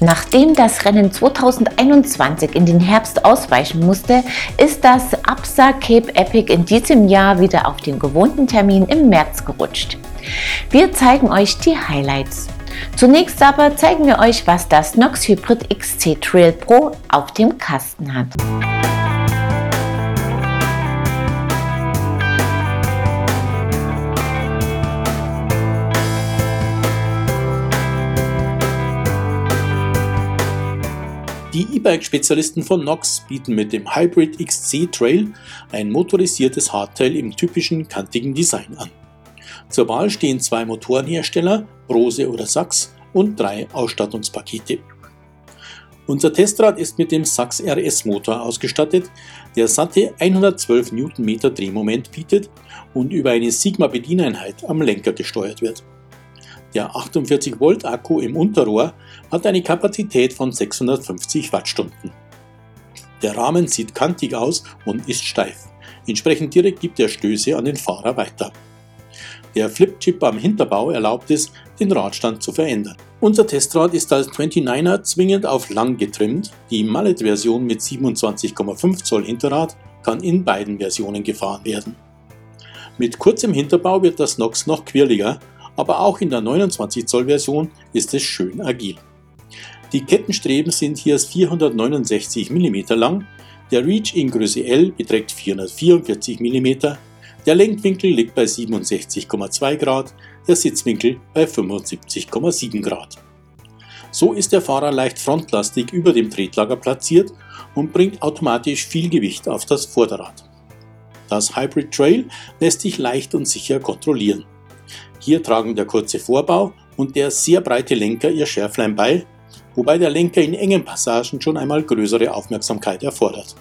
Nachdem das Rennen 2021 in den Herbst ausweichen musste, ist das Absa Cape Epic in diesem Jahr wieder auf den gewohnten Termin im März gerutscht. Wir zeigen euch die Highlights. Zunächst aber zeigen wir euch, was das Nox Hybrid XC Trail Pro auf dem Kasten hat. Die E-Bike-Spezialisten von Nox bieten mit dem Hybrid XC Trail ein motorisiertes Hardtail im typischen kantigen Design an. Zur Wahl stehen zwei Motorenhersteller, Brose oder Sachs, und drei Ausstattungspakete. Unser Testrad ist mit dem Sachs RS Motor ausgestattet, der satte 112 Nm Drehmoment bietet und über eine Sigma Bedieneinheit am Lenker gesteuert wird. Der 48 Volt Akku im Unterrohr hat eine Kapazität von 650 Wattstunden. Der Rahmen sieht kantig aus und ist steif. Entsprechend direkt gibt er Stöße an den Fahrer weiter. Der Flip-Chip am Hinterbau erlaubt es, den Radstand zu verändern. Unser Testrad ist als 29er zwingend auf lang getrimmt. Die Mallet-Version mit 27,5 Zoll Hinterrad kann in beiden Versionen gefahren werden. Mit kurzem Hinterbau wird das Nox noch quirliger aber auch in der 29 Zoll Version ist es schön agil. Die Kettenstreben sind hier 469 mm lang, der Reach in Größe L beträgt 444 mm, der Lenkwinkel liegt bei 67,2 Grad, der Sitzwinkel bei 75,7 Grad. So ist der Fahrer leicht frontlastig über dem Tretlager platziert und bringt automatisch viel Gewicht auf das Vorderrad. Das Hybrid Trail lässt sich leicht und sicher kontrollieren. Hier tragen der kurze Vorbau und der sehr breite Lenker ihr Schärflein bei, wobei der Lenker in engen Passagen schon einmal größere Aufmerksamkeit erfordert.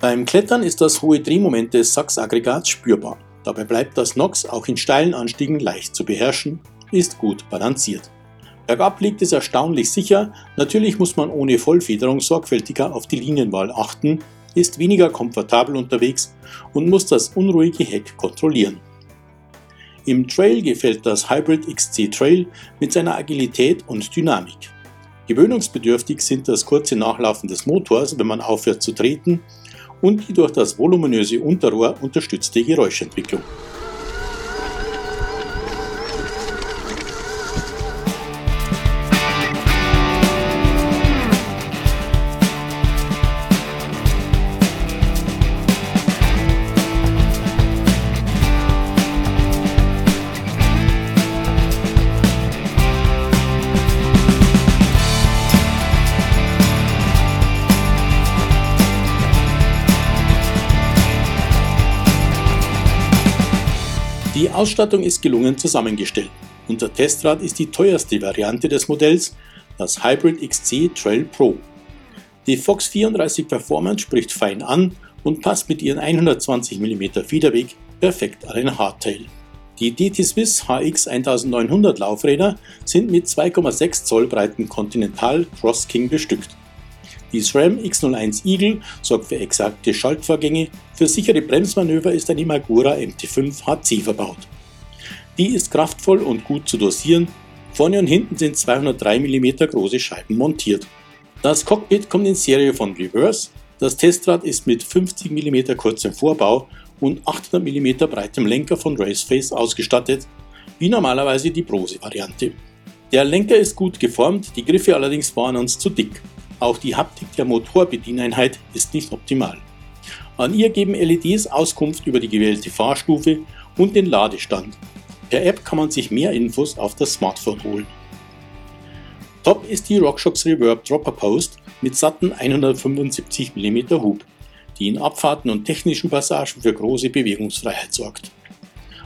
Beim Klettern ist das hohe Drehmoment des Sachsaggregats spürbar. Dabei bleibt das Nox auch in steilen Anstiegen leicht zu beherrschen, ist gut balanciert. Bergab liegt es erstaunlich sicher, natürlich muss man ohne Vollfederung sorgfältiger auf die Linienwahl achten, ist weniger komfortabel unterwegs und muss das unruhige Heck kontrollieren. Im Trail gefällt das Hybrid XC Trail mit seiner Agilität und Dynamik. Gewöhnungsbedürftig sind das kurze Nachlaufen des Motors, wenn man aufhört zu treten, und die durch das voluminöse Unterrohr unterstützte Geräuschentwicklung. Die Ausstattung ist gelungen zusammengestellt. Unser Testrad ist die teuerste Variante des Modells, das Hybrid XC Trail Pro. Die Fox 34 Performance spricht fein an und passt mit ihren 120 mm Federweg perfekt an ein Hardtail. Die DT Swiss HX 1900 Laufräder sind mit 2,6 Zoll breiten Continental Cross King bestückt. Die SRAM X01 Eagle sorgt für exakte Schaltvorgänge, für sichere Bremsmanöver ist ein Imagura MT5 HC verbaut. Die ist kraftvoll und gut zu dosieren, vorne und hinten sind 203 mm große Scheiben montiert. Das Cockpit kommt in Serie von Reverse, das Testrad ist mit 50 mm kurzem Vorbau und 800 mm breitem Lenker von Raceface ausgestattet, wie normalerweise die Brose-Variante. Der Lenker ist gut geformt, die Griffe allerdings waren uns zu dick. Auch die Haptik der Motorbedieneinheit ist nicht optimal. An ihr geben LEDs Auskunft über die gewählte Fahrstufe und den Ladestand. Per App kann man sich mehr Infos auf das Smartphone holen. Top ist die RockShox Reverb Dropper Post mit satten 175 mm Hub, die in Abfahrten und technischen Passagen für große Bewegungsfreiheit sorgt.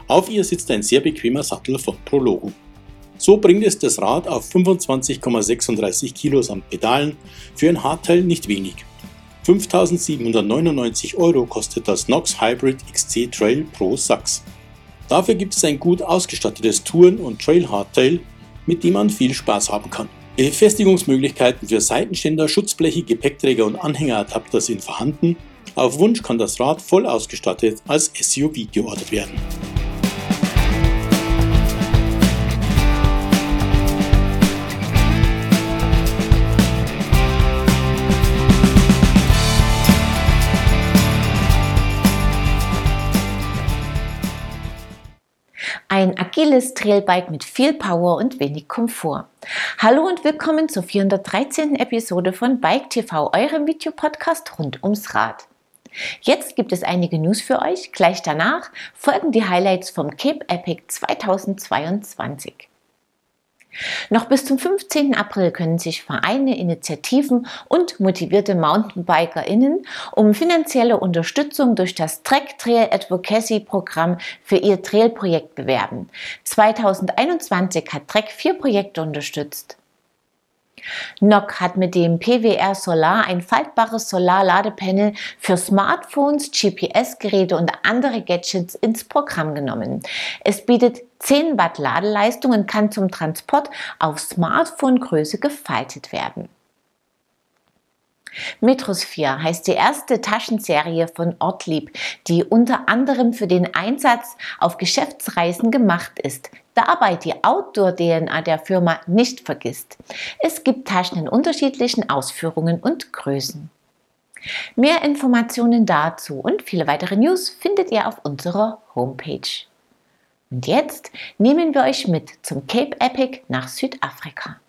Auf ihr sitzt ein sehr bequemer Sattel von Prologo. So bringt es das Rad auf 25,36 Kilo samt Pedalen für ein Hardteil nicht wenig. 5.799 Euro kostet das Nox Hybrid XC Trail Pro Sachs. Dafür gibt es ein gut ausgestattetes Touren- und Trail-Hardtail, mit dem man viel Spaß haben kann. Befestigungsmöglichkeiten für Seitenständer, Schutzbleche, Gepäckträger und Anhängeradapter sind vorhanden. Auf Wunsch kann das Rad voll ausgestattet als SUV geordert werden. Agiles Trailbike mit viel Power und wenig Komfort. Hallo und willkommen zur 413. Episode von Bike TV, eurem Videopodcast rund ums Rad. Jetzt gibt es einige News für euch. Gleich danach folgen die Highlights vom Cape Epic 2022. Noch bis zum 15. April können sich Vereine, Initiativen und motivierte MountainbikerInnen um finanzielle Unterstützung durch das Trek Trail Advocacy Programm für ihr Trailprojekt bewerben. 2021 hat Trek vier Projekte unterstützt. NOC hat mit dem PWR Solar ein faltbares Solarladepanel für Smartphones, GPS-Geräte und andere Gadgets ins Programm genommen. Es bietet 10 Watt Ladeleistung und kann zum Transport auf Smartphone-Größe gefaltet werden. Metrosphere heißt die erste Taschenserie von Ortlieb, die unter anderem für den Einsatz auf Geschäftsreisen gemacht ist, dabei die Outdoor-DNA der Firma nicht vergisst. Es gibt Taschen in unterschiedlichen Ausführungen und Größen. Mehr Informationen dazu und viele weitere News findet ihr auf unserer Homepage. Und jetzt nehmen wir euch mit zum Cape Epic nach Südafrika.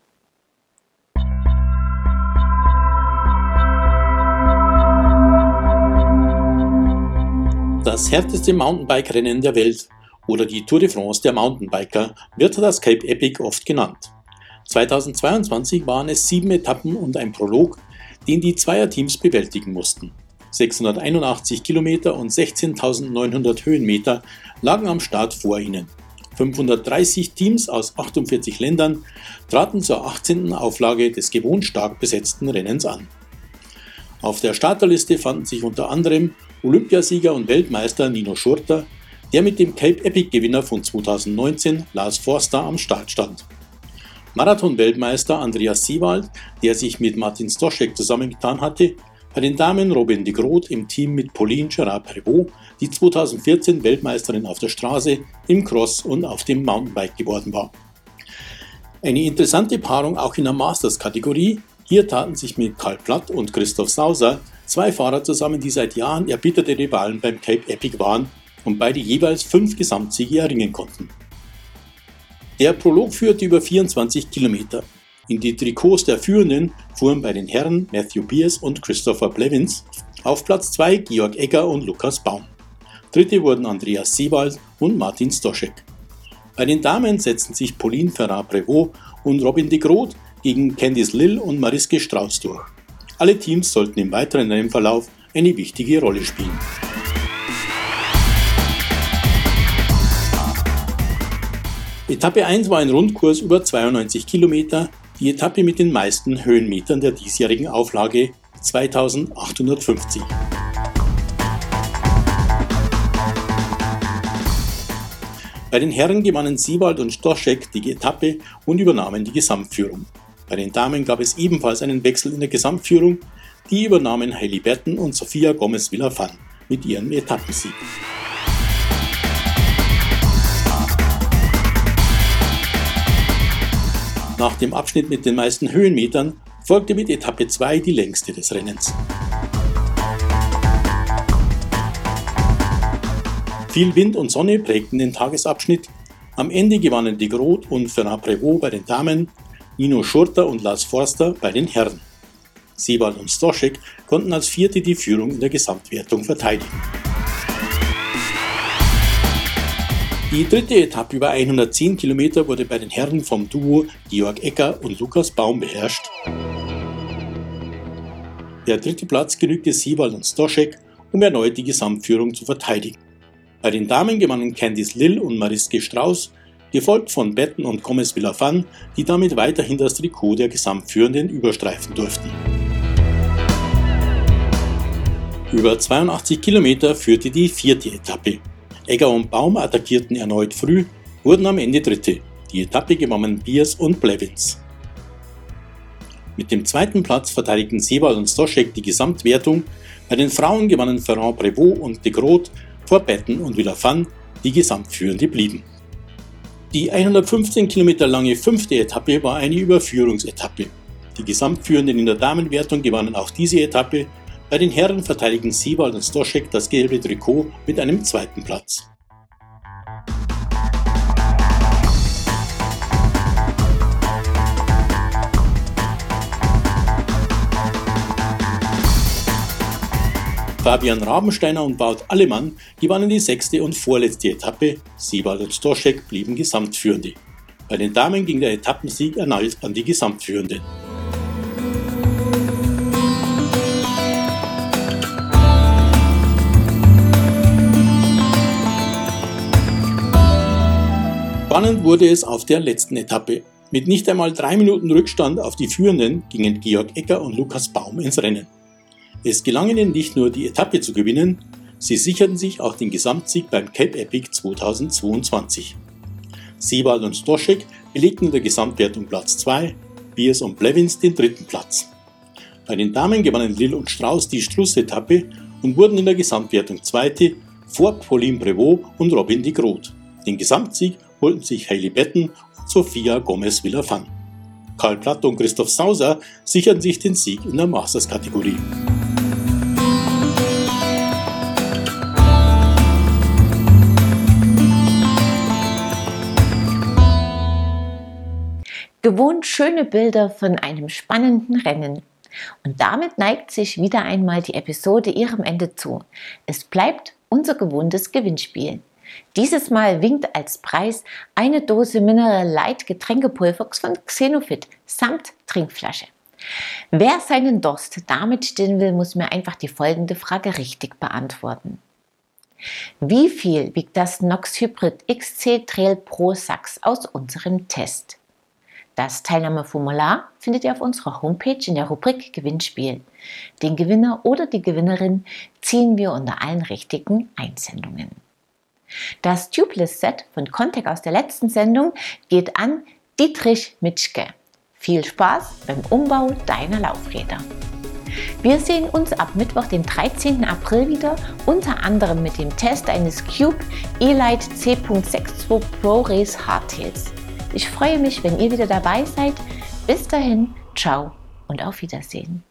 Das härteste Mountainbike-Rennen der Welt oder die Tour de France der Mountainbiker wird das Cape Epic oft genannt. 2022 waren es sieben Etappen und ein Prolog, den die Zweierteams bewältigen mussten. 681 Kilometer und 16.900 Höhenmeter lagen am Start vor ihnen. 530 Teams aus 48 Ländern traten zur 18. Auflage des gewohnt stark besetzten Rennens an. Auf der Starterliste fanden sich unter anderem Olympiasieger und Weltmeister Nino Schurter, der mit dem Cape Epic Gewinner von 2019 Lars Forster am Start stand. Marathon-Weltmeister Andreas Siewald, der sich mit Martin Stoschek zusammengetan hatte, bei den Damen Robin de Groot im Team mit Pauline Gerard-Prévost, die 2014 Weltmeisterin auf der Straße, im Cross und auf dem Mountainbike geworden war. Eine interessante Paarung auch in der Masters-Kategorie. Hier taten sich mit Karl Platt und Christoph Sauser Zwei Fahrer zusammen, die seit Jahren erbitterte Rivalen beim Cape Epic waren und beide jeweils fünf Gesamtsiege erringen konnten. Der Prolog führte über 24 Kilometer. In die Trikots der Führenden fuhren bei den Herren Matthew Beers und Christopher Blevins, auf Platz 2 Georg Egger und Lukas Baum. Dritte wurden Andreas Seewald und Martin Stoschek. Bei den Damen setzten sich Pauline Ferrat-Prévot und Robin de Groot gegen Candice Lill und Mariske Strauß durch. Alle Teams sollten im weiteren Rennverlauf eine wichtige Rolle spielen. Etappe 1 war ein Rundkurs über 92 Kilometer, die Etappe mit den meisten Höhenmetern der diesjährigen Auflage 2850. Bei den Herren gewannen Siewald und Stoschek die Etappe und übernahmen die Gesamtführung. Bei den Damen gab es ebenfalls einen Wechsel in der Gesamtführung. Die übernahmen Hailey Batten und Sophia Gomez Villafan mit ihrem Etappensieg. Nach dem Abschnitt mit den meisten Höhenmetern folgte mit Etappe 2 die längste des Rennens. Viel Wind und Sonne prägten den Tagesabschnitt. Am Ende gewannen die Groth und Ferrand Prévost bei den Damen Nino Schurter und Lars Forster bei den Herren. Sebald und Stoschek konnten als Vierte die Führung in der Gesamtwertung verteidigen. Die dritte Etappe über 110 Kilometer wurde bei den Herren vom Duo Georg Ecker und Lukas Baum beherrscht. Der dritte Platz genügte Sebald und Stoschek, um erneut die Gesamtführung zu verteidigen. Bei den Damen gewannen Candice Lill und Mariske Strauß gefolgt von Betten und Gomez Villafan, die damit weiterhin das Trikot der Gesamtführenden überstreifen durften. Über 82 Kilometer führte die vierte Etappe. Egger und Baum attackierten erneut früh, wurden am Ende Dritte. Die Etappe gewannen Biers und Blevins. Mit dem zweiten Platz verteidigten Sebald und Stoschek die Gesamtwertung. Bei den Frauen gewannen Ferrand Prévost und de Groot vor Betten und Villafan, die Gesamtführende blieben. Die 115 Kilometer lange fünfte Etappe war eine Überführungsetappe. Die Gesamtführenden in der Damenwertung gewannen auch diese Etappe. Bei den Herren verteidigen Siewald und Stoschek das gelbe Trikot mit einem zweiten Platz. Fabian Rabensteiner und Baut Allemann gewannen die sechste und vorletzte Etappe, Sebald und Stoschek blieben Gesamtführende. Bei den Damen ging der Etappensieg erneut an die Gesamtführenden. Spannend wurde es auf der letzten Etappe. Mit nicht einmal drei Minuten Rückstand auf die Führenden gingen Georg Ecker und Lukas Baum ins Rennen. Es gelang ihnen nicht nur die Etappe zu gewinnen, sie sicherten sich auch den Gesamtsieg beim Cape Epic 2022. Sebald und Stoschek belegten in der Gesamtwertung Platz 2, Biers und Blevins den dritten Platz. Bei den Damen gewannen Lill und Strauß die Schlussetappe und wurden in der Gesamtwertung Zweite vor Pauline Prevot und Robin de Groot. Den Gesamtsieg holten sich Hailey Betten und Sofia Gomez Villafan. Karl Platt und Christoph Sauser sicherten sich den Sieg in der Masters-Kategorie. Gewohnt schöne Bilder von einem spannenden Rennen. Und damit neigt sich wieder einmal die Episode ihrem Ende zu. Es bleibt unser gewohntes Gewinnspiel. Dieses Mal winkt als Preis eine Dose Mineral Light Getränkepulver von Xenofit samt Trinkflasche. Wer seinen Durst damit stillen will, muss mir einfach die folgende Frage richtig beantworten. Wie viel wiegt das Nox Hybrid XC Trail Pro Sachs aus unserem Test? Das Teilnahmeformular findet ihr auf unserer Homepage in der Rubrik Gewinnspiel. Den Gewinner oder die Gewinnerin ziehen wir unter allen richtigen Einsendungen. Das Tubeless Set von Contact aus der letzten Sendung geht an Dietrich Mitschke. Viel Spaß beim Umbau deiner Laufräder. Wir sehen uns ab Mittwoch, den 13. April wieder, unter anderem mit dem Test eines Cube Elite C.62 Pro Race Hardtails. Ich freue mich, wenn ihr wieder dabei seid. Bis dahin, ciao und auf Wiedersehen.